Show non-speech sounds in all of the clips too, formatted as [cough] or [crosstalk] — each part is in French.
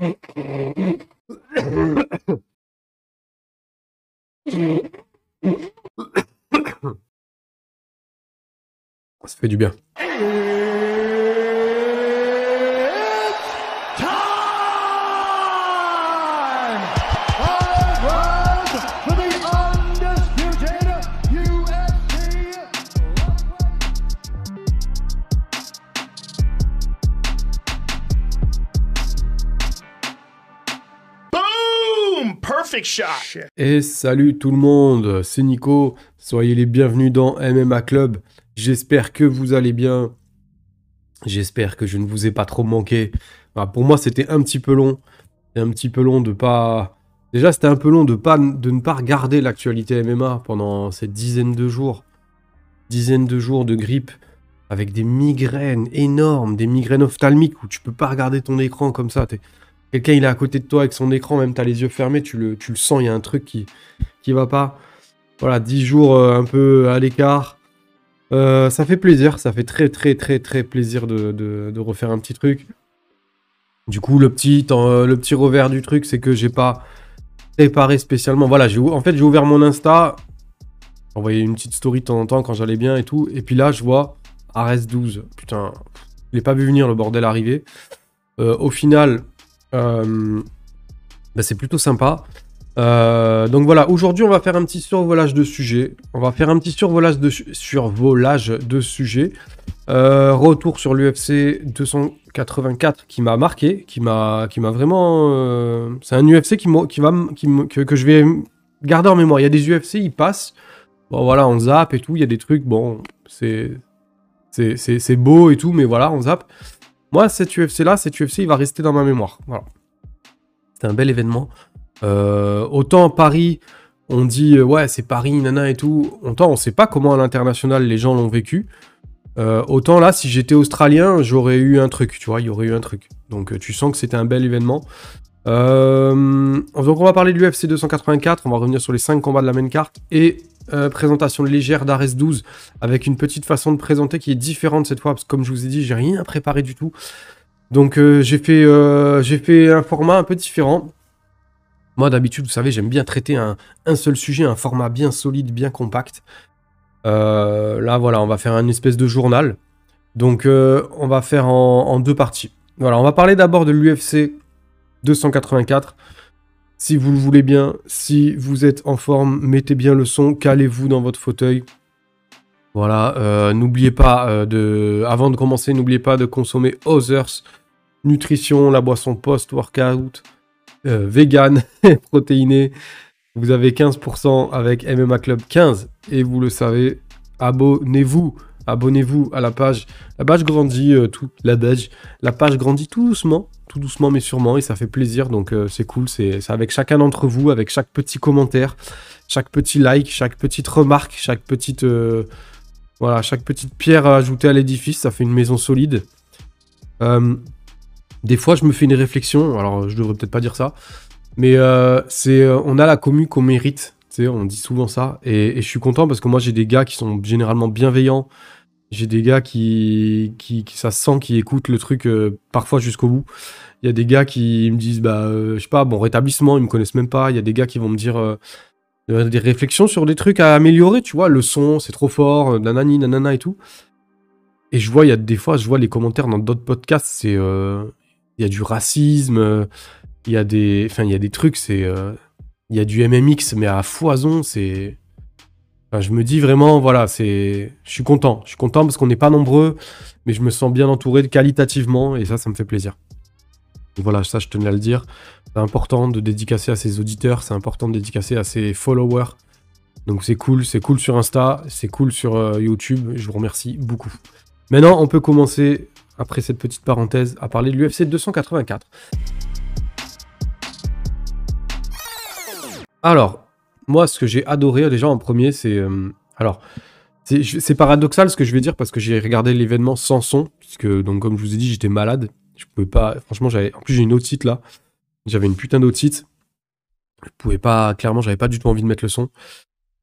Ça fait du bien. Et salut tout le monde, c'est Nico. Soyez les bienvenus dans MMA Club. J'espère que vous allez bien. J'espère que je ne vous ai pas trop manqué. Pour moi, c'était un petit peu long. Un petit peu long de pas. Déjà, c'était un peu long de, pas, de ne pas regarder l'actualité MMA pendant cette dizaine de jours. Dizaine de jours de grippe avec des migraines énormes, des migraines ophtalmiques où tu peux pas regarder ton écran comme ça. Quelqu'un il est à côté de toi avec son écran, même tu as les yeux fermés, tu le, sens, il y a un truc qui, qui va pas. Voilà, 10 jours euh, un peu à l'écart. Euh, ça fait plaisir, ça fait très très très très plaisir de, refaire un petit truc. Du coup, le petit, euh, le petit revers du truc, c'est que j'ai pas préparé spécialement. Voilà, en fait, j'ai ouvert mon Insta, envoyé une petite story de temps en temps quand j'allais bien et tout. Et puis là, je vois Ares 12. Putain, je l'ai pas vu venir le bordel arriver. au final, euh, bah, c'est plutôt sympa. Euh, donc voilà, aujourd'hui on va faire un petit survolage de sujets. On va faire un petit survolage de, survolage de sujets. Euh, retour sur l'UFC 284 qui m'a marqué, qui m'a, vraiment. c'est un UFC qui, qui va, que, que, je vais garder en mémoire. Il y a des UFC, ils passent. Bon voilà, on zappe et tout. Il y a des trucs, bon, c'est beau et tout, mais voilà, on zappe. Moi, cet UFC-là, cet UFC, il va rester dans ma mémoire. Voilà. C'était un bel événement. Euh, autant Paris, on dit euh, ouais, c'est Paris, nana et tout. Autant on sait pas comment à l'international les gens l'ont vécu. Euh, autant là, si j'étais australien, j'aurais eu un truc, tu vois, il y aurait eu un truc. Donc tu sens que c'était un bel événement. donc on va parler de l'UFC 284, on va revenir sur les 5 combats de la main carte et euh, présentation légère d'Ares 12 avec une petite façon de présenter qui est différente cette fois parce que comme je vous ai dit j'ai rien préparé du tout. Donc euh, j'ai fait euh, fait un format un peu différent. Moi d'habitude vous savez j'aime bien traiter un, seul sujet un format bien solide bien compact. Là voilà on va faire un espèce de journal. Donc on va faire en deux parties. Voilà on va parler d'abord de l'UFC 284 si vous le voulez bien, si vous êtes en forme, mettez bien le son, calez-vous dans votre fauteuil. Voilà, euh, n'oubliez pas euh, de, avant de commencer, n'oubliez pas de consommer Others Nutrition, la boisson post-workout, euh, vegan [laughs] protéinée. Vous avez 15% avec MMA Club 15 et vous le savez, abonnez-vous. Abonnez-vous à la page. La page grandit tout, la page, la page grandit tout doucement tout doucement mais sûrement, et ça fait plaisir, donc euh, c'est cool, c'est avec chacun d'entre vous, avec chaque petit commentaire, chaque petit like, chaque petite remarque, chaque petite, euh, pierre ajoutée à l'édifice, ça fait une maison solide. Euh, des fois, je me fais une réflexion, alors je devrais peut-être pas dire ça, mais c'est, on a la commu qu'on mérite, on dit souvent ça, et je suis content parce que moi j'ai des gars qui sont généralement bienveillants, j'ai des gars qui, qui, ça se sent, qui écoutent le truc euh, parfois jusqu'au bout. Il y a des gars qui me disent, bah, euh, je sais pas, bon, rétablissement, ils me connaissent même pas. Il y a des gars qui vont me dire euh, des réflexions sur des trucs à améliorer, tu vois. Le son, c'est trop fort, nanani, nanana et tout. Et je vois, il y a des fois, je vois les commentaires dans d'autres podcasts, c'est. il y a du racisme, il y a des. Enfin, il y a des trucs, c'est. il y a du MMX, mais à foison, c'est je me dis vraiment, voilà, c'est, je suis content. Je suis content parce qu'on n'est pas nombreux, mais je me sens bien entouré qualitativement et ça, ça me fait plaisir. voilà, ça, je tenais à le dire. C'est important de dédicacer à ses auditeurs, c'est important de dédicacer à ses followers. Donc c'est cool, c'est cool sur Insta, c'est cool sur euh, YouTube. Je vous remercie beaucoup. Maintenant, on peut commencer, après cette petite parenthèse, à parler de l'UFC 284. Alors, moi, ce que j'ai adoré déjà en premier, c'est. Euh, alors, c'est paradoxal ce que je vais dire parce que j'ai regardé l'événement sans son, puisque, donc, comme je vous ai dit, j'étais malade. Je pouvais pas. Franchement, j'avais. En plus, j'ai une autre site là. J'avais une putain d'autre site. Je pouvais pas. Clairement, j'avais pas du tout envie de mettre le son.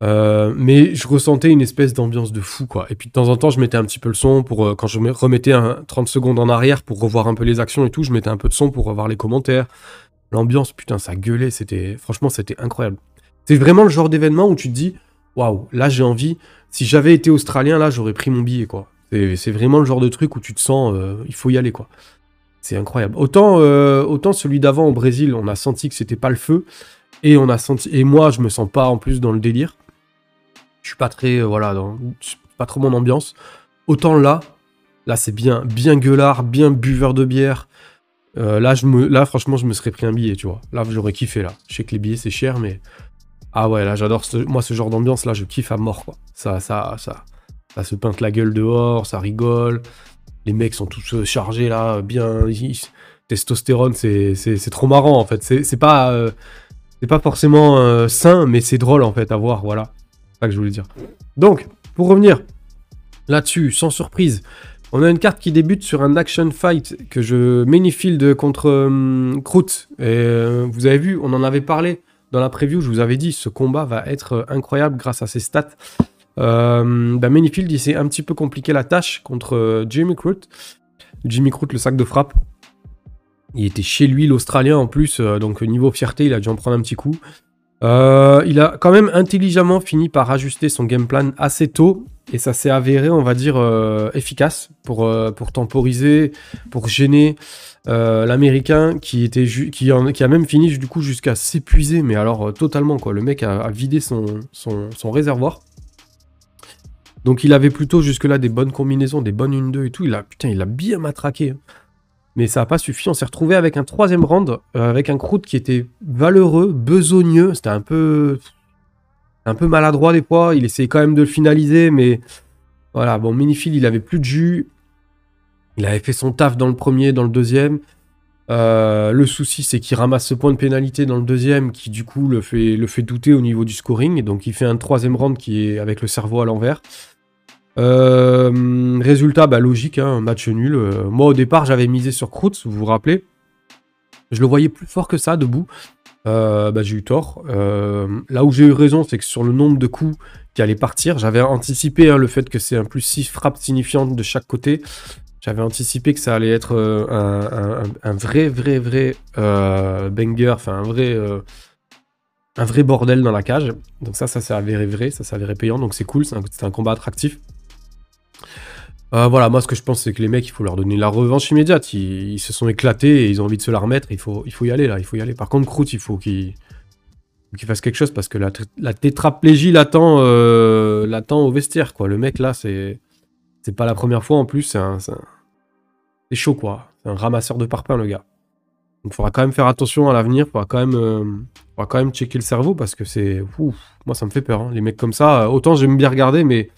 Euh, mais je ressentais une espèce d'ambiance de fou, quoi. Et puis de temps en temps, je mettais un petit peu le son pour euh, quand je me remettais un, 30 secondes en arrière pour revoir un peu les actions et tout, je mettais un peu de son pour revoir les commentaires. L'ambiance, putain, ça gueulait, c'était franchement, c'était incroyable. C'est vraiment le genre d'événement où tu te dis, waouh, là j'ai envie. Si j'avais été australien, là j'aurais pris mon billet, quoi. C'est vraiment le genre de truc où tu te sens, euh, il faut y aller, quoi. C'est incroyable. Autant, autant celui d'avant au Brésil, on a senti que c'était pas le feu. Et moi, je me sens pas en plus dans le délire. Je suis pas très. Euh, voilà, pas trop mon ambiance. Autant là, là, c'est bien, bien gueulard, bien buveur de bière. Euh, là, je me, là, franchement, je me serais pris un billet, tu vois. Là, j'aurais kiffé, là. Je sais que les billets, c'est cher, mais. Ah ouais, là, j'adore. Moi, ce genre d'ambiance, là, je kiffe à mort, quoi. Ça, ça, ça. Ça se peinte la gueule dehors, ça rigole. Les mecs sont tous euh, chargés, là, bien. Testostérone, c'est trop marrant, en fait. C'est pas. c'est pas forcément sain, mais c'est drôle, en fait, à voir, voilà ça que je voulais dire. Donc, pour revenir là-dessus, sans surprise, on a une carte qui débute sur un action fight que je Minifield contre euh, Kroot. Et euh, vous avez vu, on en avait parlé dans la preview, je vous avais dit, ce combat va être incroyable grâce à ses stats. Euh, bah, il s'est un petit peu compliqué la tâche contre euh, Jimmy Kroot. Jimmy Kroot, le sac de frappe. Il était chez lui, l'Australien en plus, donc niveau fierté, il a dû en prendre un petit coup. Euh, il a quand même intelligemment fini par ajuster son game plan assez tôt et ça s'est avéré, on va dire, euh, efficace pour, euh, pour temporiser, pour gêner l'américain qui, a même fini du coup jusqu'à s'épuiser, mais alors totalement quoi. Le mec a, vidé son, réservoir. Donc il avait plutôt jusque-là des bonnes combinaisons, des bonnes 1-2 et tout. Il a, putain, il a bien matraqué. Mais ça n'a pas suffi. On s'est retrouvé avec un troisième round, euh, avec un croûte qui était valeureux, besogneux. C'était un peu, un peu maladroit des fois. Il essayait quand même de le finaliser, mais voilà. Bon, Minifil, il avait plus de jus. Il avait fait son taf dans le premier, dans le deuxième. Euh, le souci, c'est qu'il ramasse ce point de pénalité dans le deuxième, qui du coup le fait, douter au niveau du scoring. Donc il fait un troisième round qui est avec le cerveau à l'envers. Euh, résultat, bah, logique, hein, match nul. Euh, moi, au départ, j'avais misé sur Krootz, vous vous rappelez. Je le voyais plus fort que ça, debout. Euh, bah, j'ai eu tort. là où j'ai eu raison, c'est que sur le nombre de coups qui allaient partir, j'avais anticipé hein, le fait que c'est un plus 6 frappes signifiantes de chaque côté. J'avais anticipé que ça allait être un, vrai, vrai, vrai banger, enfin un vrai, un vrai bordel dans la cage. Donc ça, ça s'est avéré vrai, ça s'est avéré payant, donc c'est cool, c'est un combat attractif. Euh, voilà, moi ce que je pense c'est que les mecs, il faut leur donner la revanche immédiate. Ils, se sont éclatés et ils ont envie de se la remettre. Il faut, il faut y aller là, il faut y aller. Par contre, Kroot, il faut qu'il fasse quelque chose parce que la, la tétraplégie l'attend euh, au vestiaire quoi. Le mec là, c'est pas la première fois en plus. C'est chaud quoi. C'est un ramasseur de parpaings le gars. Donc il faudra quand même faire attention à l'avenir. Faudra quand même euh, faudra quand même checker le cerveau parce que c'est moi ça me fait peur. Hein. Les mecs comme ça, autant j'aime bien regarder mais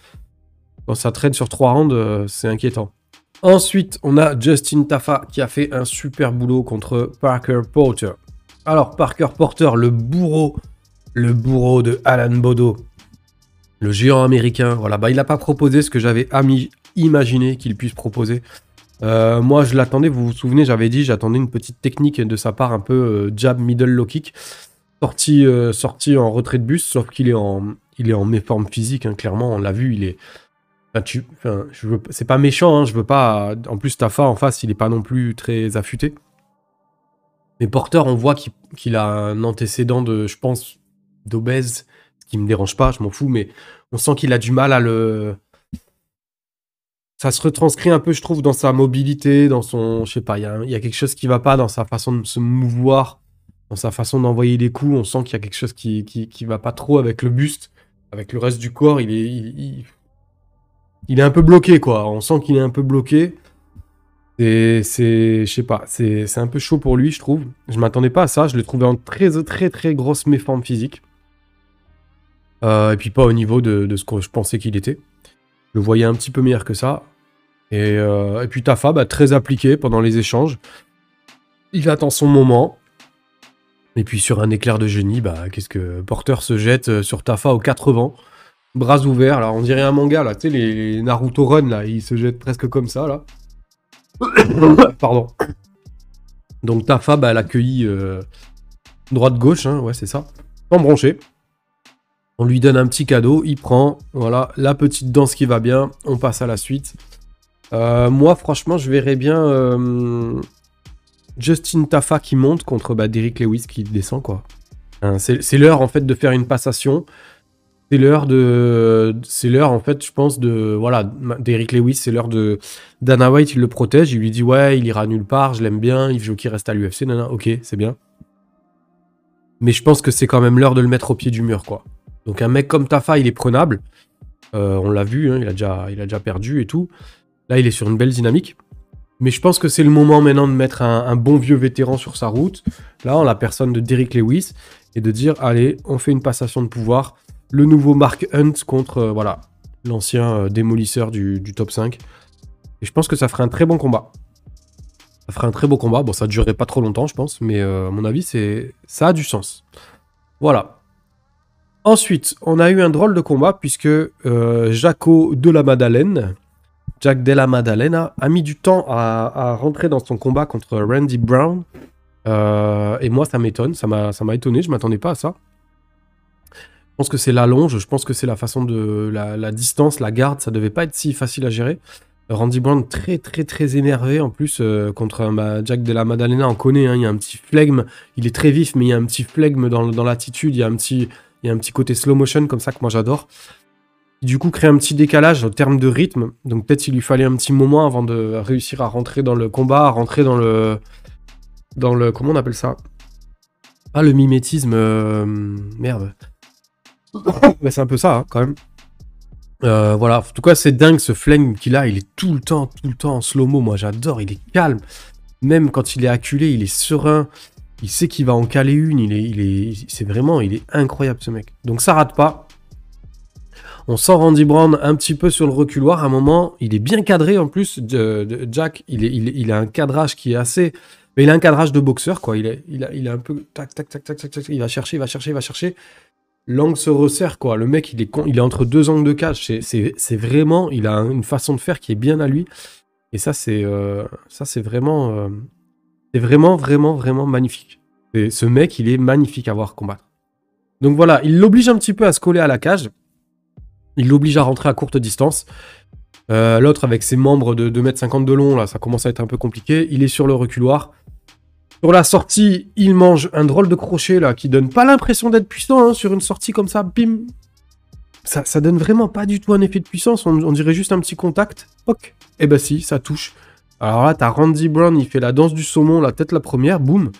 quand ça traîne sur trois rounds, euh, c'est inquiétant. Ensuite, on a Justin Tafa qui a fait un super boulot contre Parker Porter. Alors, Parker Porter, le bourreau, le bourreau de Alan Bodo, le géant américain, voilà, bah, il n'a pas proposé ce que j'avais imaginé qu'il puisse proposer. Euh, moi, je l'attendais, vous vous souvenez, j'avais dit, j'attendais une petite technique de sa part, un peu euh, jab, middle, low kick, sorti, en retrait de bus, sauf qu'il est en, il est en méforme physique, hein, clairement, on l'a vu, il est, c'est pas méchant, hein, je veux pas. En plus, Tafa en face, il est pas non plus très affûté. Mais Porter, on voit qu'il, a un antécédent de, je pense, d'obèse, ce qui me dérange pas, je m'en fous, mais on sent qu'il a du mal à le. Ça se retranscrit un peu, je trouve, dans sa mobilité, dans son. Je sais pas, il y, a, quelque chose qui va pas dans sa façon de se mouvoir, dans sa façon d'envoyer des coups. On sent qu'il y a quelque chose qui, qui, va pas trop avec le buste, avec le reste du corps. Il est est un peu bloqué, quoi. On sent qu'il est un peu bloqué. Et c'est, je sais pas, c'est un peu chaud pour lui, je trouve. Je m'attendais pas à ça. Je l'ai trouvé en très, très, très grosse méforme physique. Euh, et puis pas au niveau de, ce que je pensais qu'il était. Je le voyais un petit peu meilleur que ça. Et, euh, puis Tafa, bah, très appliqué pendant les échanges. Il attend son moment. Et puis sur un éclair de génie, bah, qu'est-ce que Porter se jette euh, sur Tafa aux quatre vents bras ouverts. Alors, on dirait un manga, là. Tu sais, les, Naruto Run, là, ils se jettent presque comme ça, là. [coughs] Pardon. Donc, Tafa, bah, elle accueillit euh, droite-gauche, hein, ouais, c'est ça. Sans broncher. On lui donne un petit cadeau, il prend, voilà, la petite danse qui va bien, on passe à la suite. Euh, moi, franchement, je verrais bien euh, Justin Tafa qui monte contre bah, Derrick Lewis qui descend, quoi. Hein, c'est l'heure, en fait, de faire une passation. C'est l'heure de. C'est l'heure, en fait, je pense, de. Voilà, Derrick Lewis, c'est l'heure de. Dana White, il le protège, il lui dit Ouais, il ira nulle part, je l'aime bien, il veut qu'il reste à l'UFC, non, ok, c'est bien. Mais je pense que c'est quand même l'heure de le mettre au pied du mur, quoi. Donc un mec comme Tafa, il est prenable. Euh, on l'a vu, hein, il, a déjà, il a déjà perdu et tout. Là, il est sur une belle dynamique. Mais je pense que c'est le moment maintenant de mettre un, un, bon vieux vétéran sur sa route. Là, en la personne de Derrick Lewis. Et de dire, allez, on fait une passation de pouvoir le nouveau Mark Hunt contre euh, l'ancien euh, démolisseur du, top 5. Et je pense que ça ferait un très bon combat. Ça ferait un très beau combat. Bon, ça durerait pas trop longtemps, je pense, mais euh, à mon avis, c'est ça a du sens. Voilà. Ensuite, on a eu un drôle de combat puisque Jaco de la Madeleine, Jack de la Madalena, a mis du temps à, rentrer dans son combat contre Randy Brown. et moi, ça m'étonne, ça m'a étonné, je m'attendais pas à ça. Pense que c'est la longe, je pense que c'est la façon de la, distance, la garde, ça devait pas être si facile à gérer. Randy Brown très très très énervé en plus euh, contre bah, Jack de la Madalena, on connaît, hein, il y a un petit flegme, il est très vif mais il y a un petit flegme dans, dans l'attitude, il y a un petit il y a un petit côté slow motion comme ça que moi j'adore. Du coup, crée un petit décalage en termes de rythme. Donc peut-être il lui fallait un petit moment avant de réussir à rentrer dans le combat, à rentrer dans le dans le comment on appelle ça? Ah le mimétisme euh, merde [laughs] c'est un peu ça, hein, quand même. Euh, voilà, en tout cas, c'est dingue ce flingue qu'il a. Il est tout le temps, tout le temps en slow-mo. Moi, j'adore. Il est calme. Même quand il est acculé, il est serein. Il sait qu'il va en caler une. Il est, il est, c'est vraiment, il est incroyable ce mec. Donc ça rate pas. On sent Randy Brown un petit peu sur le reculoir. À un moment, il est bien cadré en plus. De, Jack, il, est, il, a un cadrage qui est assez. Mais il a un cadrage de boxeur, quoi. Il est, il a, il a un peu. Tac, tac, tac, tac, tac, tac. Il va chercher, il va chercher, il va chercher l'angle se resserre, quoi. Le mec, il est, il est entre deux angles de cage. C'est vraiment, il a une façon de faire qui est bien à lui. Et ça, c'est euh, vraiment, euh, c'est vraiment, vraiment, vraiment magnifique. Et ce mec, il est magnifique à voir combattre. Donc voilà, il l'oblige un petit peu à se coller à la cage. Il l'oblige à rentrer à courte distance. Euh, l'autre, avec ses membres de 2m50 de long, là, ça commence à être un peu compliqué. Il est sur le reculoir. Sur la sortie, il mange un drôle de crochet là qui donne pas l'impression d'être puissant hein, sur une sortie comme ça, bim. Ça, ça donne vraiment pas du tout un effet de puissance, on, dirait juste un petit contact. Ok. Eh ben, si, ça touche. Alors là, t'as Randy Brown, il fait la danse du saumon, la tête la première, boum.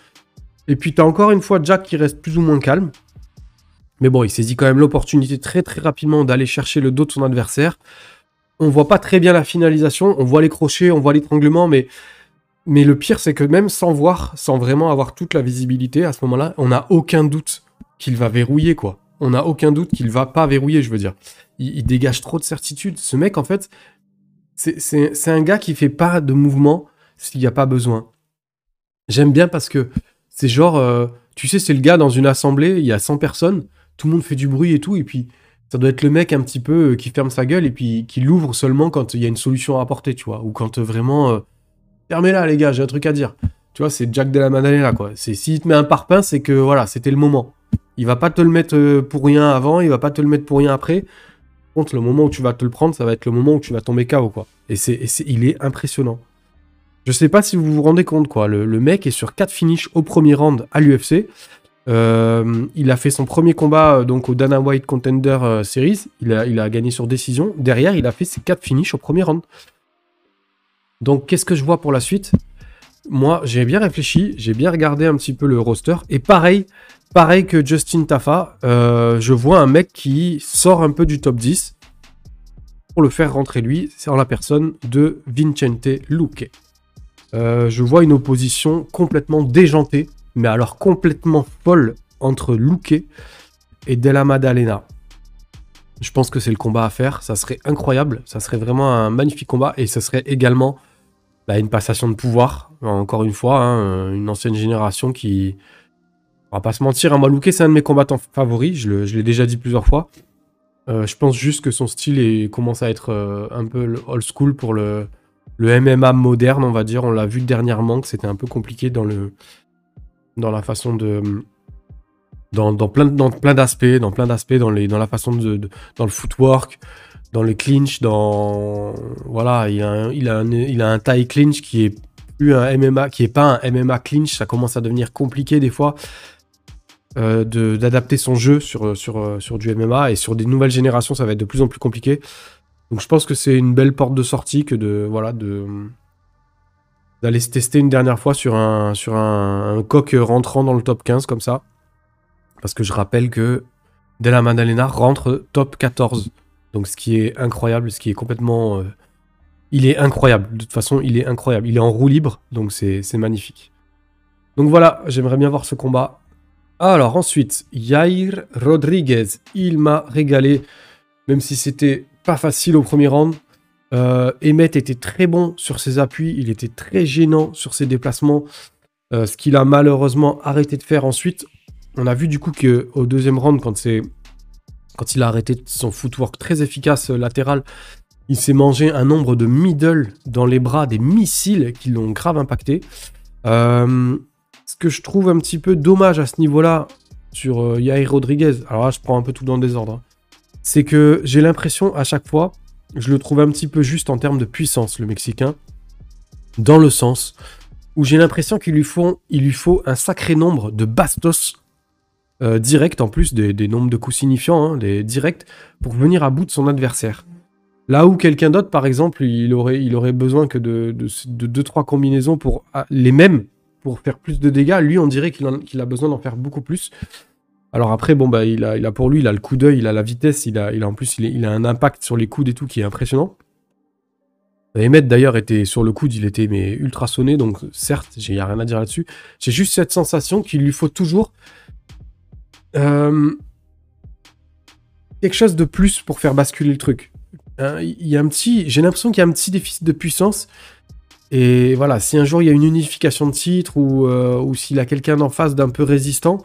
Et puis t'as encore une fois Jack qui reste plus ou moins calme. Mais bon, il saisit quand même l'opportunité très très rapidement d'aller chercher le dos de son adversaire. On voit pas très bien la finalisation, on voit les crochets, on voit l'étranglement, mais mais le pire, c'est que même sans voir, sans vraiment avoir toute la visibilité, à ce moment-là, on n'a aucun doute qu'il va verrouiller, quoi. On n'a aucun doute qu'il va pas verrouiller, je veux dire. Il, dégage trop de certitude. Ce mec, en fait, c'est un gars qui fait pas de mouvement s'il n'y a pas besoin. J'aime bien parce que c'est genre, euh, tu sais, c'est le gars dans une assemblée, il y a 100 personnes, tout le monde fait du bruit et tout, et puis ça doit être le mec un petit peu euh, qui ferme sa gueule et puis qui l'ouvre seulement quand il y a une solution à apporter, tu vois, ou quand euh, vraiment fermez-la, les gars, j'ai un truc à dire. Tu vois, c'est Jack de la Madalena, quoi. S'il te met un parpaing, c'est que voilà, c'était le moment. Il va pas te le mettre euh, pour rien avant, il va pas te le mettre pour rien après. Par contre, le moment où tu vas te le prendre, ça va être le moment où tu vas tomber KO, quoi. Et c'est, il est impressionnant. Je sais pas si vous vous rendez compte, quoi. Le, mec est sur 4 finishes au premier round à l'UFC. Euh, il a fait son premier combat euh, donc au Dana White Contender Series. Il a, il a gagné sur décision. Derrière, il a fait ses 4 finishes au premier round. Donc, qu'est-ce que je vois pour la suite? Moi, j'ai bien réfléchi, j'ai bien regardé un petit peu le roster. Et pareil, pareil que Justin Tafa, euh, je vois un mec qui sort un peu du top 10 pour le faire rentrer lui. C'est en la personne de Vincente Luque. Euh, je vois une opposition complètement déjantée, mais alors complètement folle entre Luque et Della Maddalena. Je pense que c'est le combat à faire. Ça serait incroyable. Ça serait vraiment un magnifique combat. Et ça serait également bah, une passation de pouvoir, encore une fois, hein, une ancienne génération qui, on va pas se mentir, hein, c'est un de mes combattants favoris, je l'ai déjà dit plusieurs fois. Euh, je pense juste que son style est, commence à être euh, un peu old school pour le, le MMA moderne, on va dire. On l'a vu dernièrement que c'était un peu compliqué dans, le, dans la façon de, dans, plein, dans plein d'aspects, dans plein d'aspects, dans, les, dans la façon de- dans le footwork, dans le clinch, dans voilà, il a un, il a un, clinch qui est plus un MMA, qui est pas un MMA clinch, ça commence à devenir compliqué des fois euh, d'adapter son jeu sur, sur, sur du MMA et sur des nouvelles générations, ça va être de plus en plus compliqué. Donc je pense que c'est une belle porte de sortie que de voilà de d'aller se tester une dernière fois sur un sur un coq rentrant dans le top 15 comme ça. Parce que je rappelle que Della Maddalena rentre top 14. Donc ce qui est incroyable, ce qui est complètement... euh, il est incroyable. De toute façon, il est incroyable. Il est en roue libre, donc c'est magnifique. Donc voilà, j'aimerais bien voir ce combat. Alors ensuite, Yair Rodriguez. Il m'a régalé, même si c'était pas facile au premier round. Euh, Emmett était très bon sur ses appuis, il était très gênant sur ses déplacements. Euh, ce qu'il a malheureusement arrêté de faire ensuite. On a vu du coup que au deuxième round, quand c'est quand il a arrêté son footwork très efficace euh, latéral, il s'est mangé un nombre de middle dans les bras, des missiles qui l'ont grave impacté. Euh, ce que je trouve un petit peu dommage à ce niveau-là sur euh, Yair Rodriguez, alors là je prends un peu tout dans le désordre, hein, c'est que j'ai l'impression à chaque fois, je le trouve un petit peu juste en termes de puissance, le Mexicain, dans le sens où j'ai l'impression qu'il lui, faut, il lui faut un sacré nombre de bastos euh, directs, en plus des, des nombres de coups signifiants, hein, directs, pour venir à bout de son adversaire. Là où quelqu'un d'autre, par exemple, il aurait, il aurait besoin que de 2-3 combinaisons pour ah, les mêmes pour faire plus de dégâts. Lui, on dirait qu'il a besoin d'en faire beaucoup plus. Alors après, bon, bah, il a, il a pour lui, il a le coup d'œil, il a la vitesse, il a, il a en plus, il, a un impact sur les coudes et tout qui est impressionnant. Emmett d'ailleurs était sur le coude, il était mais ultra sonné, donc certes, il n'y a rien à dire là-dessus. J'ai juste cette sensation qu'il lui faut toujours euh, quelque chose de plus pour faire basculer le truc. Hein, Il y a un petit, j'ai l'impression qu'il y a un petit déficit de puissance. Et voilà, si un jour il y a une unification de titre ou, euh, ou s'il a quelqu'un en face d'un peu résistant,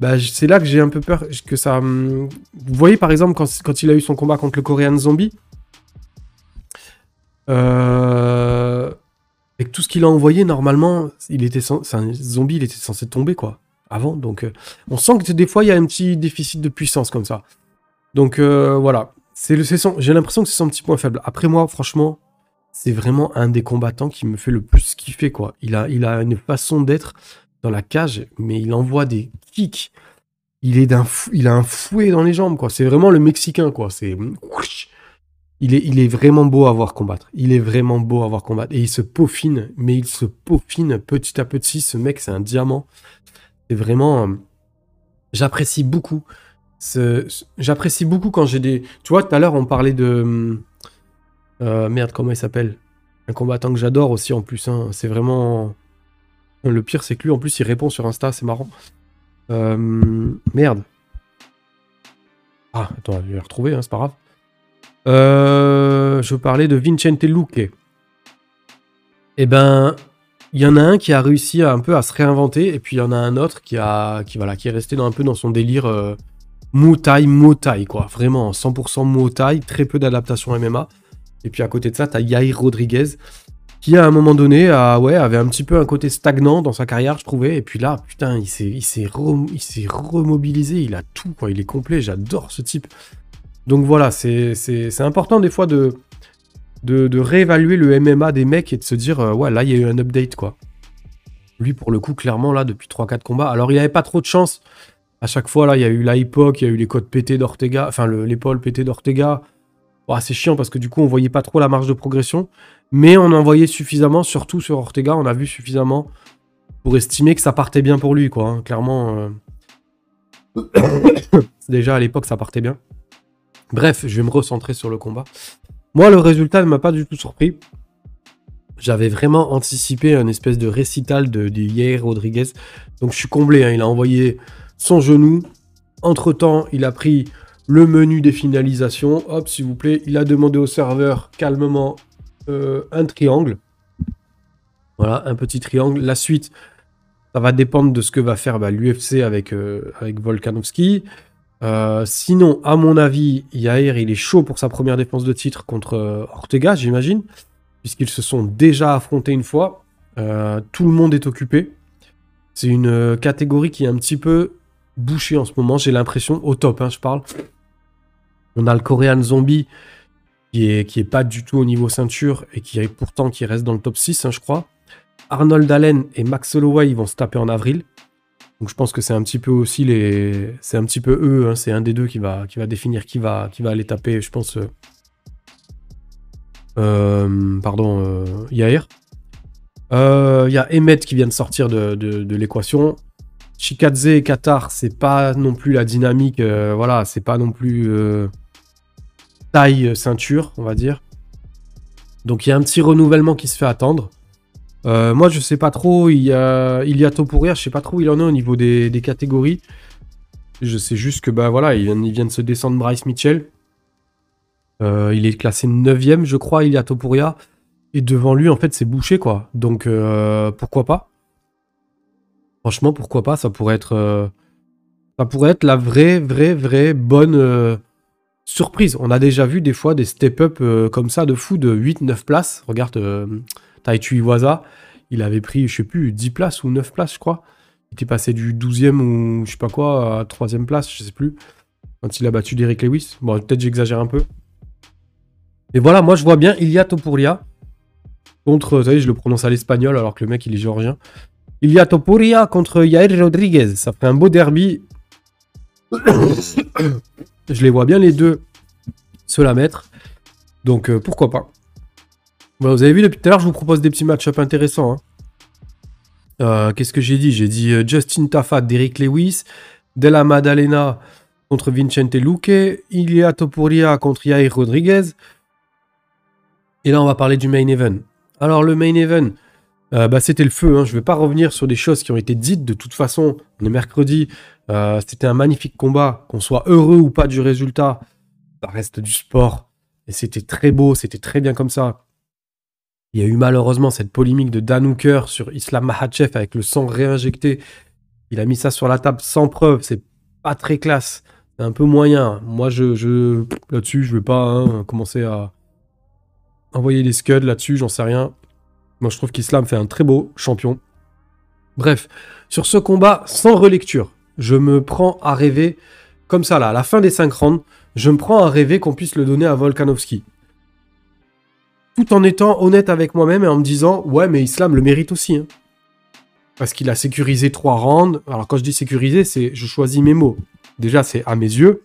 bah, c'est là que j'ai un peu peur que ça. hum, Vous voyez par exemple quand, quand il a eu son combat contre le Korean Zombie, euh, avec tout ce qu'il a envoyé, normalement, il était c'est un zombie, il était censé tomber quoi. Avant, donc euh, on sent que des fois il y a un petit déficit de puissance comme ça. Donc euh, voilà, c'est le, j'ai l'impression que c'est son petit point faible. Après moi, franchement, c'est vraiment un des combattants qui me fait le plus kiffer quoi. Il a, il a une façon d'être dans la cage, mais il envoie des kicks. Il est d'un, fou- il a un fouet dans les jambes quoi. C'est vraiment le mexicain quoi. C'est, il est, il est vraiment beau à voir combattre. Il est vraiment beau à voir combattre et il se peaufine, mais il se peaufine petit à petit. Ce mec, c'est un diamant. C'est vraiment, euh, j'apprécie beaucoup. J'apprécie beaucoup quand j'ai des. Tu vois, tout à l'heure, on parlait de. euh, merde, comment il s'appelle? Un combattant que j'adore aussi en plus. hein. C'est vraiment. Le pire, c'est que lui, en plus, il répond sur Insta, c'est marrant. Euh, Merde. Ah, attends, je vais le retrouver, hein, c'est pas grave. Euh, je parlais de Vincente Luque. Eh ben, il y en a un qui a réussi un peu à se réinventer, et puis il y en a un autre qui, a, qui, voilà, qui est resté dans, un peu dans son délire euh, Muay quoi. Vraiment, 100% Muay très peu d'adaptation MMA. Et puis à côté de ça, t'as Yair Rodriguez, qui à un moment donné avait un petit peu un côté stagnant dans sa carrière, je trouvais. Et puis là, putain, il s'est, il s'est, rem- il s'est remobilisé, il a tout, quoi. Il est complet, j'adore ce type. Donc voilà, c'est, c'est important des fois de, de, réévaluer le MMA des mecs et de se dire, euh, ouais, là, il y a eu un update, quoi. Lui, pour le coup, clairement, là, depuis 3-4 combats. Alors, il n'y avait pas trop de chance. À chaque fois, là, il y a eu époque, il y a eu les côtes pétées d'Ortega, enfin, le- l'épaule pétée d'Ortega. C'est chiant parce que du coup, on voyait pas trop la marge de progression. Mais on en voyait suffisamment, surtout sur Ortega, on a vu suffisamment pour estimer que ça partait bien pour lui, quoi. hein. Clairement, euh, [coughs] déjà à l'époque, ça partait bien. Bref, je vais me recentrer sur le combat. Moi, le résultat ne m'a pas du tout surpris. J'avais vraiment anticipé un espèce de récital de, de Rodriguez. Donc je suis comblé. hein. Il a envoyé son genou. Entre-temps, il a pris le menu des finalisations. Hop, s'il vous plaît. Il a demandé au serveur calmement euh, un triangle. Voilà, un petit triangle. La suite, ça va dépendre de ce que va faire bah, l'UFC euh, avec Volkanovski. Euh, sinon, à mon avis, Yair, il est chaud pour sa première défense de titre contre euh, Ortega, j'imagine, puisqu'ils se sont déjà affrontés une fois. Euh, tout le monde est occupé. C'est une catégorie qui est un petit peu bouché en ce moment, j'ai l'impression, au top, hein, je parle. On a le Korean Zombie qui est, qui est pas du tout au niveau ceinture et qui est pourtant qui reste dans le top 6, hein, je crois. Arnold Allen et Max Holloway vont se taper en avril. Donc je pense que c'est un petit peu aussi les, c'est un petit peu eux, hein, c'est un des deux qui va, qui va définir qui va, qui va aller taper, je pense. Euh, euh, pardon, euh, Yair. Il y a Emmet qui vient de sortir de, l'équation. Chikadze et Qatar, c'est pas non plus la dynamique, voilà, c'est pas non plus taille ceinture, on va dire. Donc il y a un petit renouvellement qui se fait attendre. Euh, moi, je sais pas trop. Il y a, il y a je sais pas trop où il en est au niveau des, catégories. Je sais juste que bah voilà, il vient, il vient de se descendre Bryce Mitchell. Euh, il est classé 9ème, je crois, il y a Topuria. Et devant lui, en fait, c'est bouché, quoi. Donc, euh, pourquoi pas? Franchement, pourquoi pas? Ça pourrait être... ça pourrait être la vraie, vraie, vraie bonne surprise. On a déjà vu des fois des step-up comme ça de fou de 8-9 places. Regarde Taichu Iwasa, il avait pris, je sais plus, 10 places ou 9 places, je crois. Il était passé du 12e ou je sais pas quoi à 3e place, je sais plus. Quand il a battu Derek Lewis. Bon, peut-être j'exagère un peu. Mais voilà, moi je vois bien Ilia Topuria contre, vous savez, je le prononce à l'espagnol alors que le mec il est géorgien. Ilia Topuria contre Yair Rodriguez. Ça fait un beau derby. [coughs] je les vois bien les deux se la mettre. Donc euh, pourquoi pas vous avez vu depuis tout à l'heure, je vous propose des petits match-up intéressants. Hein. Euh, qu'est-ce que j'ai dit? J'ai dit euh, Justin Tafa, Derek Lewis, Della Maddalena contre Vincente Luque, Ilia Topuria contre Yair Rodriguez. Et là, on va parler du main event. Alors, le main event, euh, bah, c'était le feu. Hein. Je ne vais pas revenir sur des choses qui ont été dites. De toute façon, on est mercredi. c'était un magnifique combat. Qu'on soit heureux ou pas du résultat, ça reste du sport. Et c'était très beau, c'était très bien comme ça. Il y a eu malheureusement cette polémique de Dan sur Islam Mahachev avec le sang réinjecté. Il a mis ça sur la table sans preuve. C'est pas très classe. C'est un peu moyen. Moi, je, je là-dessus, je vais pas hein, commencer à envoyer des scuds là-dessus. J'en sais rien. Moi, je trouve qu'Islam fait un très beau champion. Bref, sur ce combat sans relecture, je me prends à rêver comme ça là, à la fin des 5 rounds, je me prends à rêver qu'on puisse le donner à Volkanovski tout en étant honnête avec moi-même et en me disant ouais mais Islam le mérite aussi hein. parce qu'il a sécurisé trois rounds alors quand je dis sécurisé c'est je choisis mes mots. Déjà c'est à mes yeux.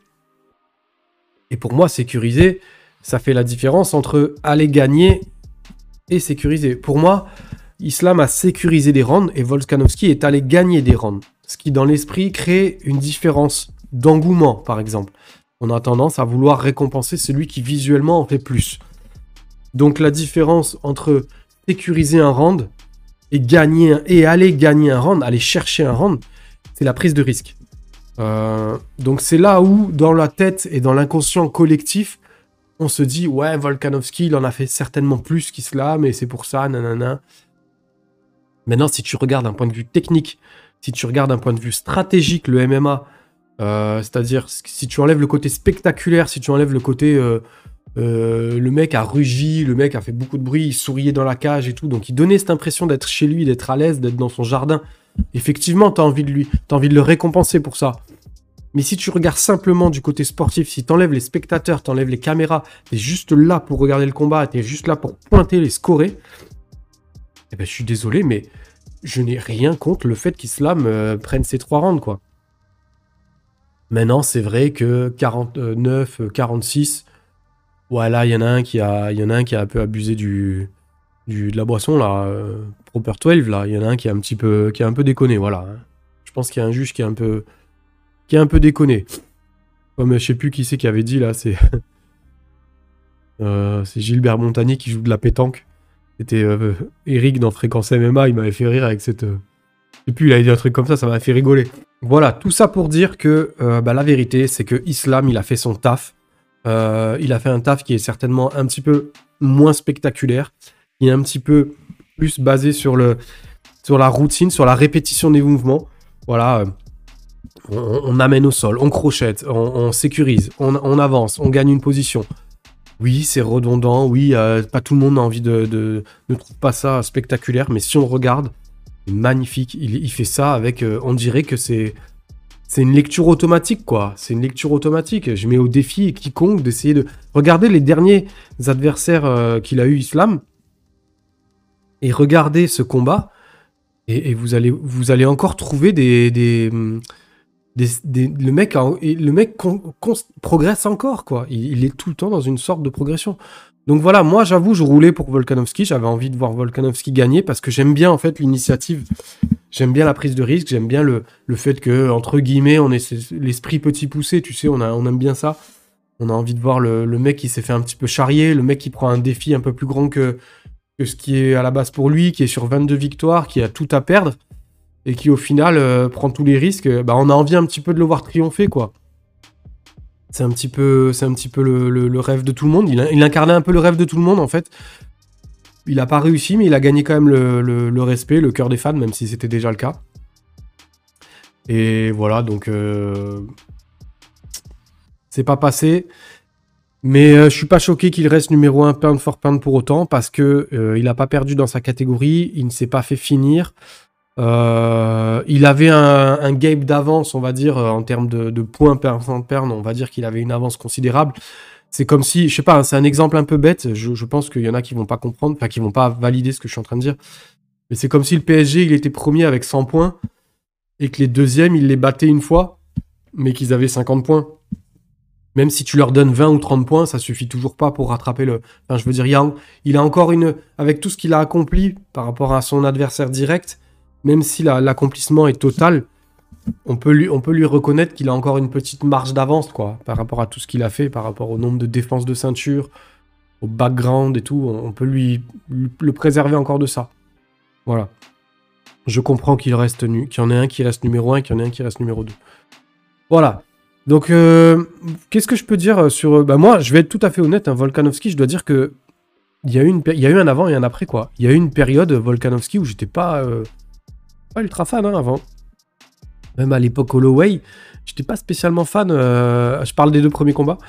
Et pour moi sécuriser ça fait la différence entre aller gagner et sécuriser. Pour moi Islam a sécurisé des rounds et Volkanovski est allé gagner des rounds ce qui dans l'esprit crée une différence d'engouement par exemple. On a tendance à vouloir récompenser celui qui visuellement en fait plus donc la différence entre sécuriser un round et gagner et aller gagner un round, aller chercher un round, c'est la prise de risque. Euh, donc c'est là où, dans la tête et dans l'inconscient collectif, on se dit ouais Volkanovski il en a fait certainement plus qu'Islam et c'est pour ça nanana. Maintenant si tu regardes d'un point de vue technique, si tu regardes d'un point de vue stratégique le MMA, euh, c'est-à-dire si tu enlèves le côté spectaculaire, si tu enlèves le côté euh, euh, le mec a rugi, le mec a fait beaucoup de bruit, il souriait dans la cage et tout. Donc il donnait cette impression d'être chez lui, d'être à l'aise, d'être dans son jardin. Effectivement, t'as envie de lui, t'as envie de le récompenser pour ça. Mais si tu regardes simplement du côté sportif, si t'enlèves les spectateurs, t'enlèves les caméras, t'es juste là pour regarder le combat, t'es juste là pour pointer les scorer, eh ben je suis désolé, mais je n'ai rien contre le fait qu'Islam euh, prenne ses trois rounds, quoi. Maintenant, c'est vrai que 49, 46, Ouais, là, il y en a un qui a, a un qui a un peu abusé du, de la boisson là, euh, Proper 12 là. Il y en a un qui a un petit peu, qui a un peu déconné, voilà. Je pense qu'il y a un juge qui a un peu, qui a un peu déconné. Comme je sais plus qui c'est qui avait dit là, c'est, [laughs] euh, Gilbert Montagnier qui joue de la pétanque. C'était euh, Eric dans Fréquence MMA, il m'avait fait rire avec cette. Et puis il a dit un truc comme ça, ça m'a fait rigoler. Voilà, tout ça pour dire que bah, la vérité, c'est que Islam, il a fait son taf. Euh, il a fait un taf qui est certainement un petit peu moins spectaculaire. Il est un petit peu plus basé sur, le, sur la routine, sur la répétition des mouvements. Voilà, euh, on, amène au sol, on crochette, on, sécurise, on, avance, on gagne une position. Oui, c'est redondant, oui, euh, pas tout le monde a envie de, ne trouve pas ça spectaculaire, mais si on regarde, magnifique. Il, fait ça avec, on dirait que c'est c'est une lecture automatique, quoi. C'est une lecture automatique. Je mets au défi quiconque d'essayer de regarder les derniers adversaires euh, qu'il a eu Islam et regarder ce combat. Et, vous, allez, vous allez encore trouver des, des, le mec, le mec progresse encore, quoi. Il, est tout le temps dans une sorte de progression. Donc voilà, moi j'avoue, je roulais pour Volkanovski. J'avais envie de voir Volkanovski gagner parce que j'aime bien en fait l'initiative. J'aime bien la prise de risque. J'aime bien le, fait que, entre guillemets, on est l'esprit petit poussé, tu sais, on, a, on aime bien ça. On a envie de voir le, le mec qui s'est fait un petit peu charrier, le mec qui prend un défi un peu plus grand que, que ce qui est à la base pour lui, qui est sur 22 victoires, qui a tout à perdre et qui au final euh, prend tous les risques, bah, on a envie un petit peu de le voir triompher, quoi. C'est un petit peu, le, rêve de tout le monde. Il, incarnait un peu le rêve de tout le monde, en fait. Il n'a pas réussi, mais il a gagné quand même le, respect, le cœur des fans, même si c'était déjà le cas. Et voilà, donc euh, c'est pas passé. Mais euh, je suis pas choqué qu'il reste numéro 1 pound for pound pour autant, parce que il n'a pas perdu dans sa catégorie, il ne s'est pas fait finir. Euh, il avait un, un gap d'avance, on va dire, euh, en termes de, de points per perne, on va dire qu'il avait une avance considérable. C'est comme si, je sais pas, hein, c'est un exemple un peu bête, je, pense qu'il y en a qui vont pas comprendre, enfin qui vont pas valider ce que je suis en train de dire. Mais c'est comme si le PSG, il était premier avec 100 points, et que les deuxièmes, il les battait une fois, mais qu'ils avaient 50 points. Même si tu leur donnes 20 ou 30 points, ça suffit toujours pas pour rattraper le. Enfin, je veux dire, il il a encore une. Avec tout ce qu'il a accompli par rapport à son adversaire direct, même si l'accomplissement est total, on peut lui, on peut lui reconnaître qu'il a encore une petite marge d'avance, quoi, par rapport à tout ce qu'il a fait, par rapport au nombre de défenses de ceinture, au background et tout. On peut lui, le préserver encore de ça. Voilà. Je comprends qu'il reste qu'il y en ait un qui reste numéro 1 qu'il y en ait un qui reste numéro 2. Voilà. Donc, euh, qu'est-ce que je peux dire sur. Bah, moi, je vais être tout à fait honnête, hein, Volkanovski, je dois dire que. Il y, a eu une, il y a eu un avant et un après, quoi. Il y a eu une période, Volkanovski, où j'étais pas. Euh, ultra fan hein, avant. Même à l'époque Holloway, j'étais pas spécialement fan. Euh, je parle des deux premiers combats.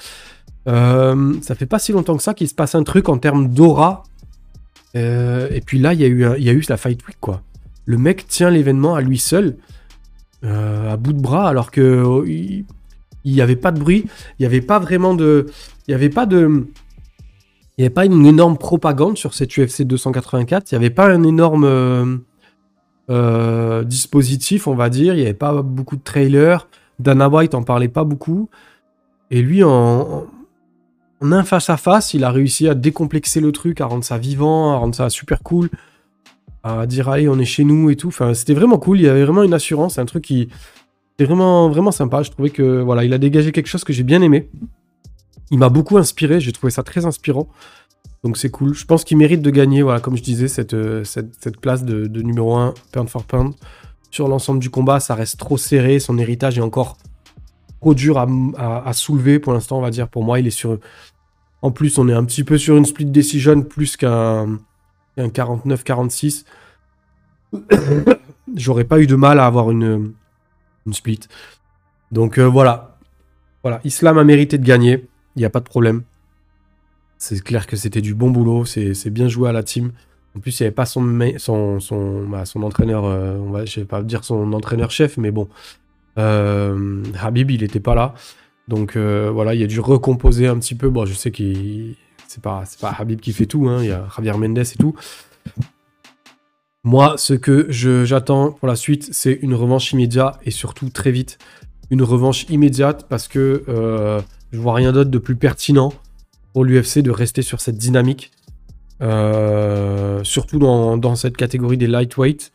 Euh, ça fait pas si longtemps que ça qu'il se passe un truc en termes d'aura. Euh, et puis là, il y, a eu, y a eu la Fight Week, quoi. Le mec tient l'événement à lui seul, à bout de bras, alors que il n'y avait pas de bruit, il n'y avait pas vraiment de. Il n'y avait pas de. Il n'y avait pas une énorme propagande sur cette UFC 284, il n'y avait pas un énorme euh, dispositif, on va dire. Il n'y avait pas beaucoup de trailers. Dana White en parlait pas beaucoup. Et lui, en, un face à face, il a réussi à décomplexer le truc, à rendre ça vivant, à rendre ça super cool, à dire allez, on est chez nous et tout. Enfin, c'était vraiment cool. Il y avait vraiment une assurance, un truc qui était vraiment, vraiment sympa. Je trouvais que voilà, il a dégagé quelque chose que j'ai bien aimé. Il m'a beaucoup inspiré. J'ai trouvé ça très inspirant. Donc c'est cool. Je pense qu'il mérite de gagner, voilà, comme je disais, cette, euh, place de, numéro 1 pound for pound. Sur l'ensemble du combat, ça reste trop serré. Son héritage est encore trop dur à, soulever pour l'instant, on va dire. Pour moi, il est sur. En plus, on est un petit peu sur une split decision plus qu'un 49-46. [coughs] J'aurais pas eu de mal à avoir une, une split. Donc euh, voilà. Voilà, Islam a mérité de gagner. Il n'y a pas de problème. C'est clair que c'était du bon boulot, c'est bien joué à la team. En plus, il n'y avait pas bah, son entraîneur, euh, on va, je vais pas dire son entraîneur-chef, mais bon, euh, Habib, il n'était pas là. Donc euh, voilà, il a dû recomposer un petit peu. Bon, je sais qu'il c'est pas, pas Habib qui fait tout, hein. il y a Javier Mendes et tout. Moi, ce que j'attends pour la suite, c'est une revanche immédiate et surtout très vite. Une revanche immédiate parce que je vois rien d'autre de plus pertinent l'UFC de rester sur cette dynamique. Euh, surtout dans, cette catégorie des lightweight.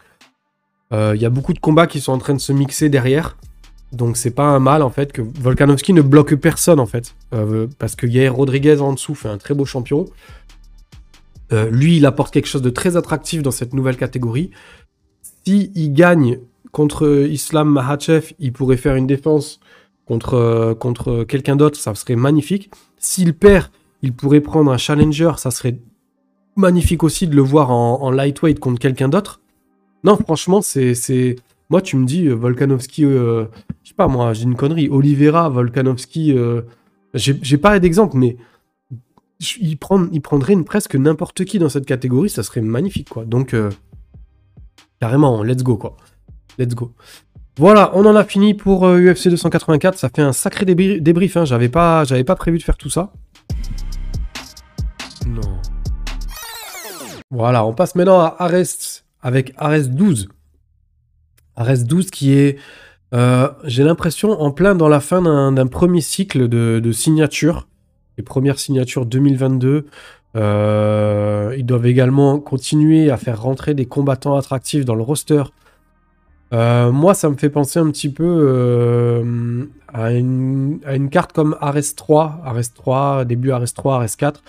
Il euh, y a beaucoup de combats qui sont en train de se mixer derrière. Donc c'est pas un mal en fait que Volkanovski ne bloque personne en fait. Euh, parce que Yair Rodriguez en dessous fait un très beau champion. lui il apporte quelque chose de très attractif dans cette nouvelle catégorie. Si il gagne contre Islam Mahachev, il pourrait faire une défense contre, contre quelqu'un d'autre, ça serait magnifique. S'il perd, il pourrait prendre un challenger, ça serait magnifique aussi de le voir en, lightweight contre quelqu'un d'autre. Non, franchement, c'est. Moi, tu me dis, euh, Volkanovski, euh, je sais pas moi, j'ai une connerie. Oliveira, Volkanovski, euh, j'ai pas d'exemple, mais il, prend, il prendrait presque n'importe qui dans cette catégorie, ça serait magnifique, quoi. Donc, carrément, let's go, quoi. Let's go. Voilà, on en a fini pour UFC 284. Ça fait un sacré débri- débrief. Hein. J'avais pas, pas prévu de faire tout ça. Non. Voilà, on passe maintenant à Arrest avec Arrest 12. Arrest 12 qui est, euh, j'ai l'impression, en plein dans la fin d'un premier cycle de, signatures. Les premières signatures 2022. Euh, ils doivent également continuer à faire rentrer des combattants attractifs dans le roster. Euh, moi, ça me fait penser un petit peu à, une, à une carte comme Ares 3, Ares 3, début Ares 3, Ares 4.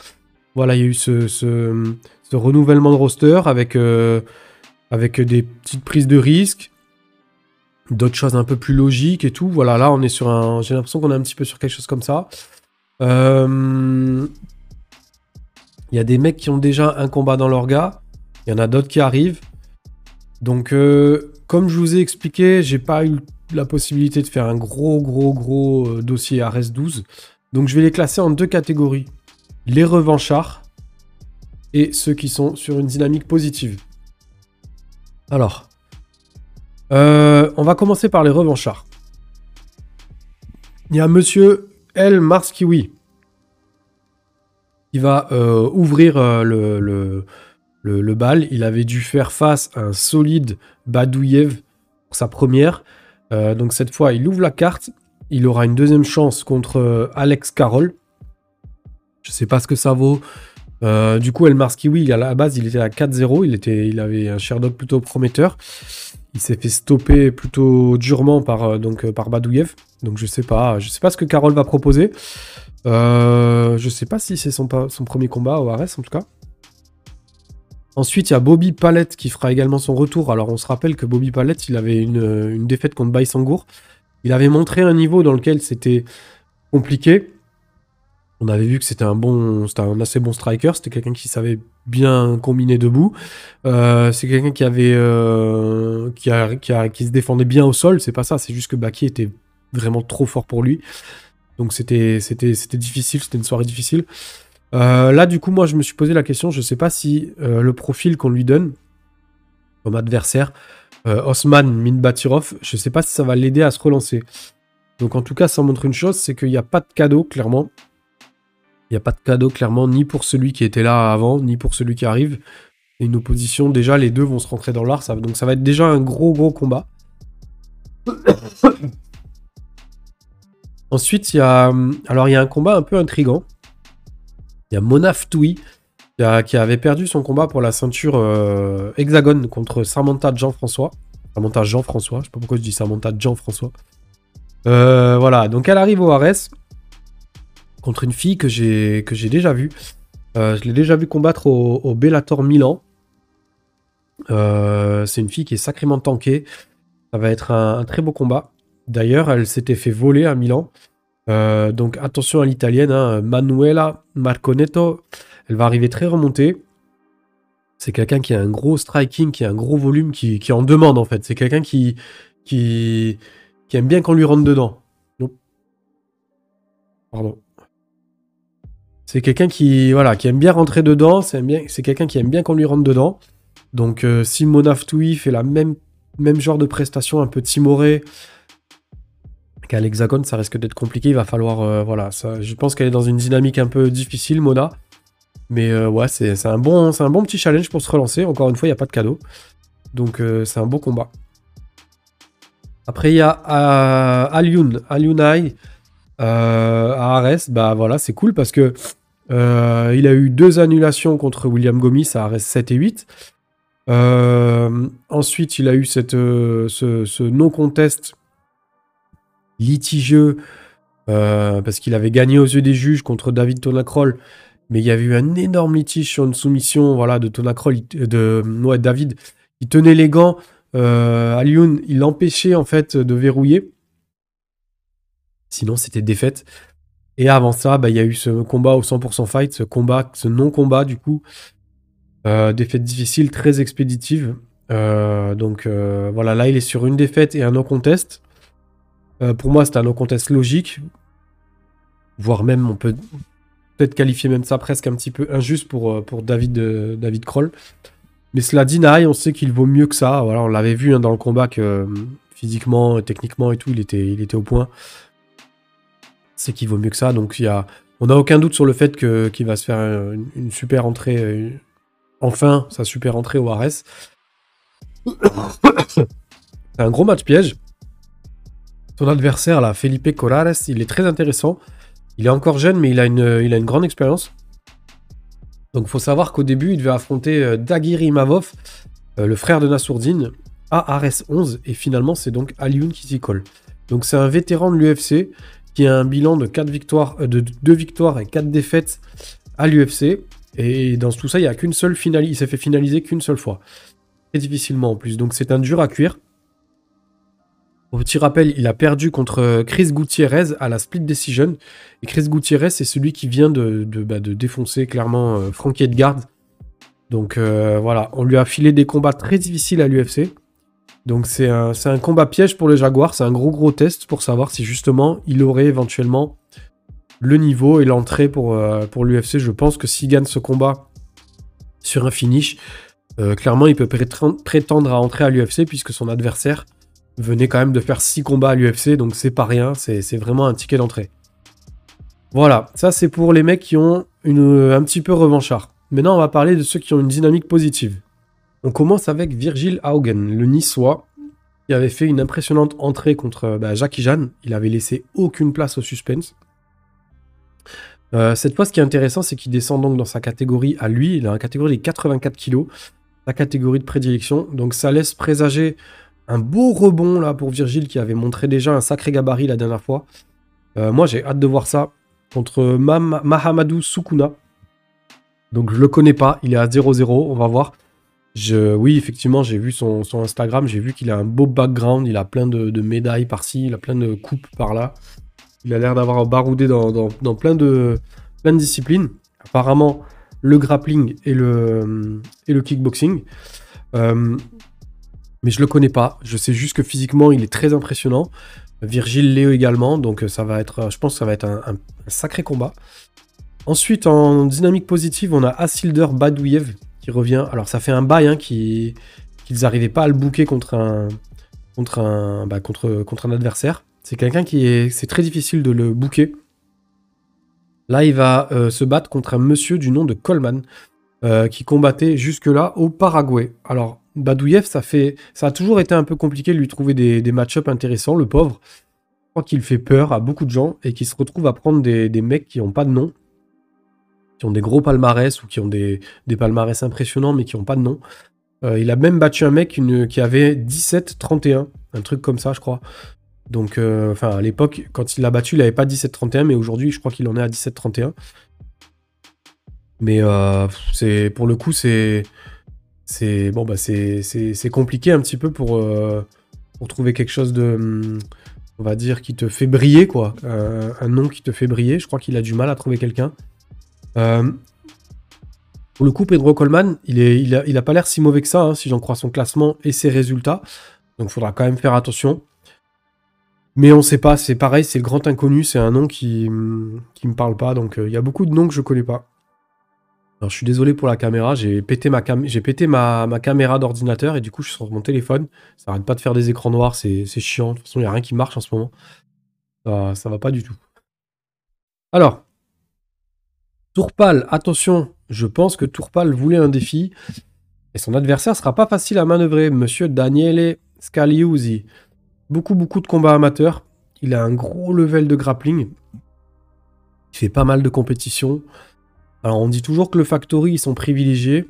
Voilà, il y a eu ce, renouvellement de roster avec, euh, avec des petites prises de risque, d'autres choses un peu plus logiques et tout. Voilà, là, on est sur un. J'ai l'impression qu'on est un petit peu sur quelque chose comme ça. Euh, Il y a des mecs qui ont déjà un combat dans leur gars. Il y en a d'autres qui arrivent. Donc, euh, comme je vous ai expliqué, j'ai pas eu la possibilité de faire un gros, gros, gros dossier RS 12. Donc, je vais les classer en deux catégories les revanchards et ceux qui sont sur une dynamique positive. Alors, euh, on va commencer par les revanchards. Il y a monsieur El Marskiwi qui va euh, ouvrir euh, le, bal. Il avait dû faire face à un solide Badouyev pour sa première. Donc cette fois, il ouvre la carte. Il aura une deuxième chance contre Alex Carroll. Je sais pas ce que ça vaut. Euh, du coup, El Marskiwi, à la base, il était à 4-0. Il, il avait un Sherdog plutôt prometteur. Il s'est fait stopper plutôt durement par, euh, donc, euh, par Badouyev. Donc je sais pas. Je sais pas ce que Carroll va proposer. Euh, je sais pas si c'est son, son premier combat au RS en tout cas. Ensuite, il y a Bobby Palette qui fera également son retour. Alors, on se rappelle que Bobby Palette, il avait une, une défaite contre Baïsangour. Il avait montré un niveau dans lequel c'était compliqué. On avait vu que c'était un bon, c'était un assez bon striker. C'était quelqu'un qui savait bien combiner debout. Euh, c'est quelqu'un qui avait, euh, qui, se défendait bien au sol. C'est pas ça. C'est juste que Baki était vraiment trop fort pour lui. Donc c'était, difficile. C'était une soirée difficile. Euh, là, du coup, moi, je me suis posé la question. Je sais pas si le profil qu'on lui donne comme adversaire, Osman Minbatirov, je sais pas si ça va l'aider à se relancer. Donc, en tout cas, ça montre une chose, c'est qu'il n'y a pas de cadeau, clairement. N'y a pas de cadeau, clairement, ni pour celui qui était là avant, ni pour celui qui arrive. Et une opposition, déjà, les deux vont se rentrer dans l'art. Ça, donc, ça va être déjà un gros, gros combat. [coughs] Ensuite, il y a, alors, il y a un combat un peu intrigant. Il y a Monaf Toui qui avait perdu son combat pour la ceinture euh, hexagone contre Samantha Jean-François. Samantha Jean-François, je sais pas pourquoi je dis Samantha Jean-François. Euh, voilà, donc elle arrive au Ares contre une fille que j'ai déjà vue. Euh, je l'ai déjà vu combattre au, Bellator Milan. Euh, c'est une fille qui est sacrément tankée. Ça va être un, très beau combat. D'ailleurs, elle s'était fait voler à Milan. Euh, donc attention à l'italienne, hein, Manuela Marconetto. Elle va arriver très remontée. C'est quelqu'un qui a un gros striking, qui a un gros volume, qui, en demande en fait. C'est quelqu'un qui, qui, aime bien qu'on lui rentre dedans. Pardon. C'est quelqu'un qui, voilà, qui aime bien rentrer dedans. C'est quelqu'un qui aime bien qu'on lui rentre dedans. Donc euh, si Monaftoui fait la même, même genre de prestation, un peu timoré, qu'à l'hexagone, ça risque d'être compliqué. Il va falloir, euh, voilà, je pense qu'elle est dans une dynamique un peu difficile, Mona. Mais euh, ouais, c'est un, bon, un bon petit challenge pour se relancer. Encore une fois, il n'y a pas de cadeau. Donc euh, c'est un beau combat. Après, il y a Alioun, Aliounai euh, à Ares. Bah voilà, c'est cool parce que euh, il a eu deux annulations contre William Gomis à Ares 7 et 8. Euh, ensuite, il a eu euh, ce, non-contest litigieux euh, parce qu'il avait gagné aux yeux des juges contre David Tonacrol. Mais il y avait eu un énorme litige sur une soumission voilà, de Tonacrol, de ouais, David. Il tenait les gants. Euh, Alioun, il l'empêchait en fait de verrouiller. Sinon, c'était défaite. Et avant ça, bah, il y a eu ce combat au 100% fight, ce combat, ce non-combat du coup. Euh, défaite difficile, très expéditive. Euh, donc euh, voilà, là il est sur une défaite et un no-contest. Euh, pour moi, c'est un no-contest logique. Voire même, on peut peut-être qualifier même ça presque un petit peu injuste pour, pour David, David Kroll. Mais cela dit, Naï, on sait qu'il vaut mieux que ça. Voilà, on l'avait vu hein, dans le combat que, physiquement, techniquement et tout, il était, il était au point. C'est qu'il vaut mieux que ça. Donc il y a, on n'a aucun doute sur le fait que qu'il va se faire une, super entrée, euh, enfin sa super entrée au RS. [coughs] C'est un gros match piège. Son adversaire, là, Felipe Corrales, il est très intéressant. Il est encore jeune, mais il a une, il a une grande expérience. Donc, faut savoir qu'au début, il devait affronter euh, Dagir Imavov, euh, le frère de Nassourdine, à Ares 11. Et finalement, c'est donc Alioun qui s'y colle. Donc, c'est un vétéran de l'UFC qui a un bilan de, 4 victoires, euh, de 2 victoires et 4 défaites à l'UFC. Et dans tout ça, il y a qu'une seule finale. Il s'est fait finaliser qu'une seule fois. Très difficilement en plus. Donc, c'est un dur à cuire. Au petit rappel, il a perdu contre Chris Gutiérrez à la split decision. Et Chris Gutiérrez, c'est celui qui vient de, bah, défoncer clairement euh, Frankie Edgard. Donc euh, voilà, on lui a filé des combats très difficiles à l'UFC. Donc c'est un, combat piège pour le Jaguar. C'est un gros gros test pour savoir si justement il aurait éventuellement le niveau et l'entrée pour, euh, l'UFC. Je pense que s'il gagne ce combat sur un finish, euh, clairement il peut prétendre à entrer à l'UFC puisque son adversaire venait quand même de faire 6 combats à l'UFC, donc c'est pas rien, c'est vraiment un ticket d'entrée. Voilà, ça c'est pour les mecs qui ont un petit peu revanchard. Maintenant, on va parler de ceux qui ont une dynamique positive. On commence avec Virgil Haugen, le niçois, qui avait fait une impressionnante entrée contre bah, Jackie Jeanne. Il avait laissé aucune place au suspense. Euh, cette fois, ce qui est intéressant, c'est qu'il descend donc dans sa catégorie à lui. Il a une catégorie de 84 kg, la catégorie de prédilection. Donc ça laisse présager un beau rebond là pour Virgile qui avait montré déjà un sacré gabarit la dernière fois. Euh, moi j'ai hâte de voir ça contre Mahamadou Sukuna. Donc je le connais pas, il est à 0-0, on va voir. Oui, effectivement, j'ai vu son, Instagram, j'ai vu qu'il a un beau background, il a plein de, médailles par-ci, il a plein de coupes par-là. Il a l'air d'avoir baroudé dans, plein, de, disciplines. Apparemment, le grappling et le, kickboxing. Euh, mais je le connais pas. Je sais juste que physiquement, il est très impressionnant. Virgile Léo également, donc euh, ça va être, je pense que ça va être un, sacré combat. Ensuite, en dynamique positive, on a Asilder Badouyev revient. Alors, ça fait un bail hein, qu'ils n'arrivaient pas à le bouquer contre un, contre un, bah, contre, contre un adversaire. C'est quelqu'un qui est, c'est très difficile de le bouquer. Là, il va euh, se battre contre un monsieur du nom de Coleman euh, qui combattait jusque-là au Paraguay. Alors, Badouyev, ça, fait, ça a toujours été un peu compliqué de lui trouver des, des match-ups intéressants, le pauvre. Je crois qu'il fait peur à beaucoup de gens et qu'il se retrouve à prendre des, mecs qui n'ont pas de nom, qui ont des gros palmarès ou qui ont des, des palmarès impressionnants mais qui n'ont pas de nom. Euh, il a même battu un mec qui avait 17-31, un truc comme ça, je crois. Donc, euh, enfin, à l'époque, quand il l'a battu, il n'avait pas 17-31, mais aujourd'hui, je crois qu'il en est à 17-31. Mais euh, c'est pour le coup, c'est c'est bon bah c'est compliqué un petit peu pour pour trouver quelque chose de on va dire qui te fait briller quoi un nom qui te fait briller je crois qu'il a du mal à trouver quelqu'un euh, pour le coup Pedro Coleman il est pas l'air si mauvais que ça hein, si j'en crois son classement et ses résultats donc il faudra quand même faire attention mais on sait pas c'est pareil c'est le grand inconnu c'est un nom qui hum, qui me parle pas donc il y a beaucoup de noms que je connais pas alors, je suis désolé pour la caméra, j'ai pété ma, caméra d'ordinateur et du coup, je suis sur mon téléphone. Ça arrête pas de faire des écrans noirs, c'est chiant. De toute façon, il n'y a rien qui marche en ce moment. Ça, ça va pas du tout. Alors, Tourpal, attention, je pense que Tourpal voulait un défi et son adversaire sera pas facile à manœuvrer. Monsieur Daniele Scaliuzzi. Beaucoup, beaucoup de combats amateurs. Il a un gros level de grappling. Il fait pas mal de compétitions. Alors on dit toujours que le Factory, ils sont privilégiés.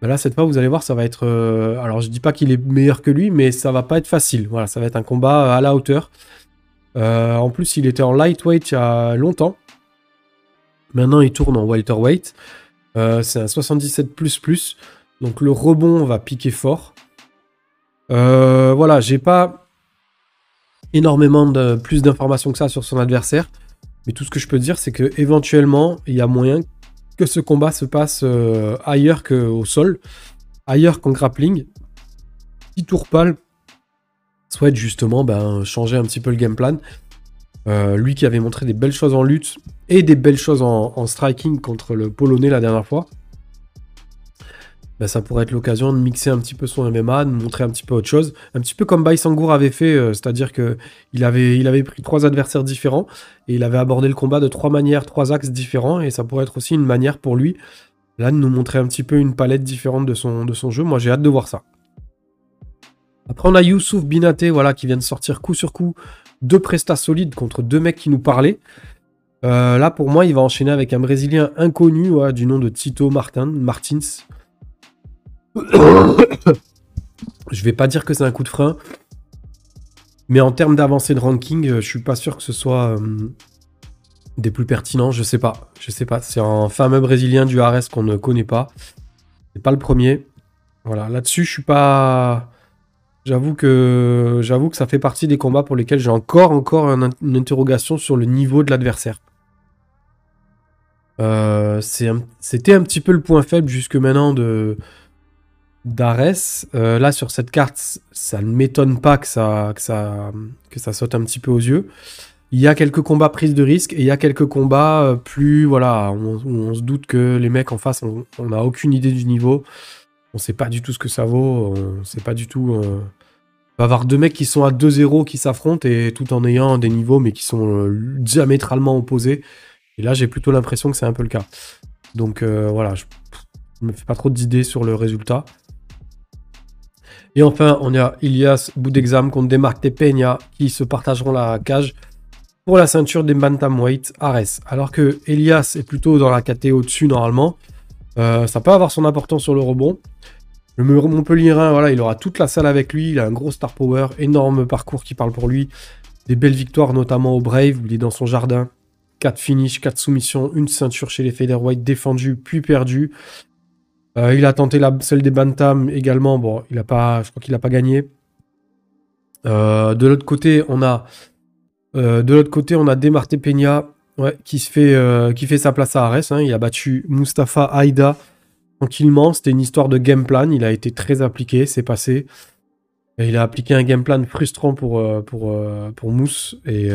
Ben là, cette fois, vous allez voir, ça va être... Euh, alors je dis pas qu'il est meilleur que lui, mais ça va pas être facile. Voilà, ça va être un combat à la hauteur. Euh, en plus, il était en lightweight il y a longtemps. Maintenant, il tourne en welterweight. Euh, c'est un 77++. Donc le rebond va piquer fort. voilà, j'ai pas énormément de plus d'informations que ça sur son adversaire. Mais tout ce que je peux dire, c'est que éventuellement, il y a moyen que ce combat se passe euh, ailleurs qu'au sol, ailleurs qu'en grappling. Si Tourpal souhaite justement ben, changer un petit peu le game plan. Euh, lui qui avait montré des belles choses en lutte et des belles choses en, striking contre le Polonais la dernière fois. bah, ça pourrait être l'occasion de mixer un petit peu son MMA, de montrer un petit peu autre chose. Un petit peu comme Baisangour avait fait, euh, c'est-à-dire qu'il avait, il avait pris trois adversaires différents et il avait abordé le combat de trois manières, trois axes différents. Et ça pourrait être aussi une manière pour lui, là, de nous montrer un petit peu une palette différente de son, de son jeu. Moi, j'ai hâte de voir ça. Après, on a Youssouf Binaté, voilà, qui vient de sortir coup sur coup deux prestats solides contre deux mecs qui nous parlaient. Euh, là, pour moi, il va enchaîner avec un Brésilien inconnu du nom de Tito Martin, Martins. [coughs] je vais pas dire que c'est un coup de frein. Mais en termes d'avancée de ranking, euh, je suis pas sûr que ce soit euh, des plus pertinents. Je sais pas. Je sais pas. C'est un fameux Brésilien du Ares qu'on ne connaît pas. C'est pas le premier. Voilà. Là-dessus, je suis pas. J'avoue que j'avoue que ça fait partie des combats pour lesquels j'ai encore encore une interrogation sur le niveau de l'adversaire. Euh, c'était un petit peu le point faible jusque maintenant de d'Ares. Euh, là, sur cette carte, ça ne m'étonne pas que ça, que, ça, saute un petit peu aux yeux. Il y a quelques combats prises de risque et il y a quelques combats euh, plus, voilà, où on, se doute que les mecs en face, on n'a aucune idée du niveau. On sait pas du tout ce que ça vaut. On sait pas du tout. Euh, va avoir deux mecs qui sont à 2-0 qui s'affrontent et tout en ayant des niveaux mais qui sont diamétralement opposés. Et là, j'ai plutôt l'impression que c'est un peu le cas. Donc voilà, je ne me fais pas trop d'idées sur le résultat. Et enfin, on a Ilias Boudexam contre Demarque Peña qui se partageront la cage pour la ceinture des Bantamweight Ares. Alors que Elias est plutôt dans la KT au-dessus normalement. Euh, ça peut avoir son importance sur le rebond. Le Montpellierin, voilà, il aura toute la salle avec lui. Il a un gros star power, énorme parcours qui parle pour lui. Des belles victoires, notamment au Brave, où il est dans son jardin. 4 finishes, 4 soumissions, une ceinture chez les Featherweight défendue puis perdue. Euh, il a tenté la, celle des Bantam également. Bon, il je crois qu'il n'a pas gagné. Euh, de l'autre côté, on a de l'autre côté, on a Demarté Peña qui, se fait, qui fait sa place à Ares. Hein. Il a battu Mustafa Aïda tranquillement. C'était une histoire de game plan. Il a été très appliqué, c'est passé. il a appliqué un game plan frustrant pour, pour, pour Mousse et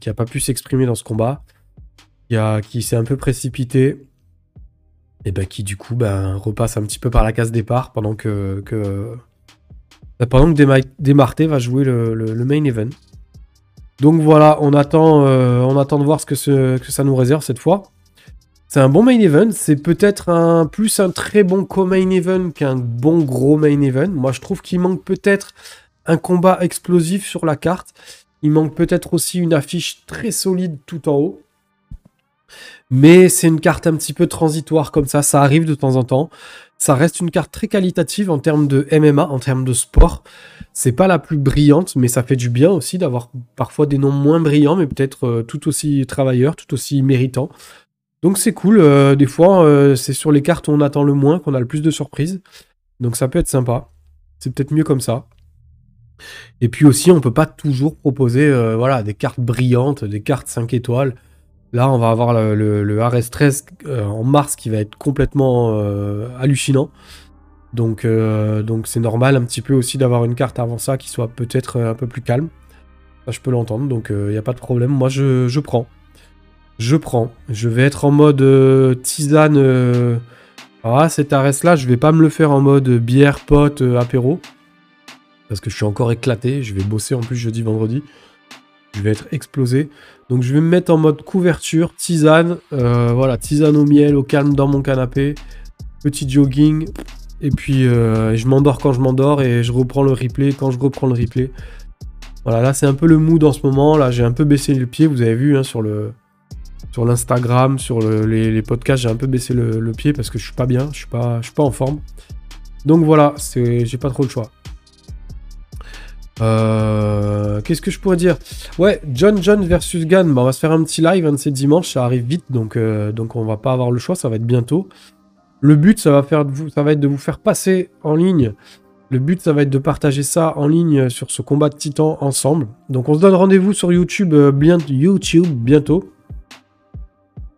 qui n'a pas pu s'exprimer dans ce combat. Qui, qui s'est un peu précipité et ben, qui du coup ben, repasse un petit peu par la case départ pendant que, pendant que Demarté va jouer le, main event. Donc voilà, on attend, euh, de voir ce que, ça nous réserve cette fois. C'est un bon main event, c'est peut-être plus un très bon co-main event qu'un bon gros main event. Moi je trouve qu'il manque peut-être un combat explosif sur la carte. Il manque peut-être aussi une affiche très solide tout en haut. Mais c'est une carte un petit peu transitoire comme ça, ça arrive de temps en temps. Ça reste une carte très qualitative en termes de MMA, en termes de sport. C'est pas la plus brillante, mais ça fait du bien aussi d'avoir parfois des noms moins brillants, mais peut-être euh, tout aussi travailleurs, tout aussi méritants. Donc c'est cool. Euh, des fois, euh, c'est sur les cartes où on attend le moins qu'on a le plus de surprises. Donc ça peut être sympa. C'est peut-être mieux comme ça. Et puis aussi, on peut pas toujours proposer voilà, des cartes brillantes, des cartes 5 étoiles. Là, on va avoir le, le, RS13 euh, en mars qui va être complètement euh, hallucinant. Donc, euh, donc c'est normal un petit peu aussi d'avoir une carte avant ça qui soit peut-être un peu plus calme. Ça, je peux l'entendre, donc il n'y a pas de problème. Moi, je, prends. Je prends. Je vais être en mode tisane. Ah, cet RS-là, je vais pas me le faire en mode bière, pote, apéro. Parce que je suis encore éclaté. Je vais bosser en plus jeudi, vendredi. Je vais être explosé. Donc je vais me mettre en mode couverture, tisane. Euh, voilà, tisane au miel, au calme dans mon canapé. Petit jogging. Et puis euh, je m'endors quand je m'endors et je reprends le replay quand je reprends le replay. Voilà, là c'est un peu le mood en ce moment. Là j'ai un peu baissé le pied, vous avez vu hein, sur l'Instagram, sur les, podcasts, j'ai un peu baissé le, pied parce que je suis pas bien, je suis pas, je suis pas en forme. Donc voilà, j'ai pas trop le choix. Euh, qu'est-ce que je pourrais dire? Ouais, John John versus Gun, bah, on va se faire un petit live, un de ces dimanches, ça arrive vite, donc, euh, donc on va pas avoir le choix, ça va être bientôt. Le but, ça va, faire de vous, être de vous faire passer en ligne. Le but, ça va être de partager ça en ligne sur ce combat de titans ensemble. Donc on se donne rendez-vous sur YouTube, euh, YouTube bientôt.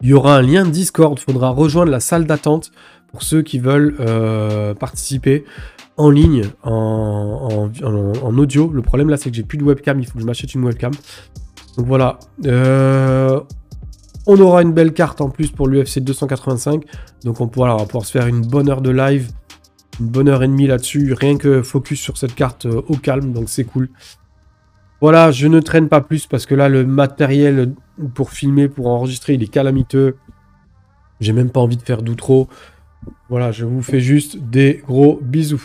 Il y aura un lien Discord, il faudra rejoindre la salle d'attente pour ceux qui veulent participer en ligne, en, audio. Le problème là, c'est que j'ai plus de webcam. Il faut que je m'achète une webcam. Donc voilà. Euh, on aura une belle carte en plus pour l'UFC 285. Donc on pourra, pouvoir se faire une bonne heure de live une bonne heure et demie là-dessus, rien que focus sur cette carte euh, au calme, donc c'est cool. Voilà, je ne traîne pas plus parce que là, le matériel pour filmer, pour enregistrer, il est calamiteux. J'ai même pas envie de faire d'outro. Voilà, je vous fais juste des gros bisous.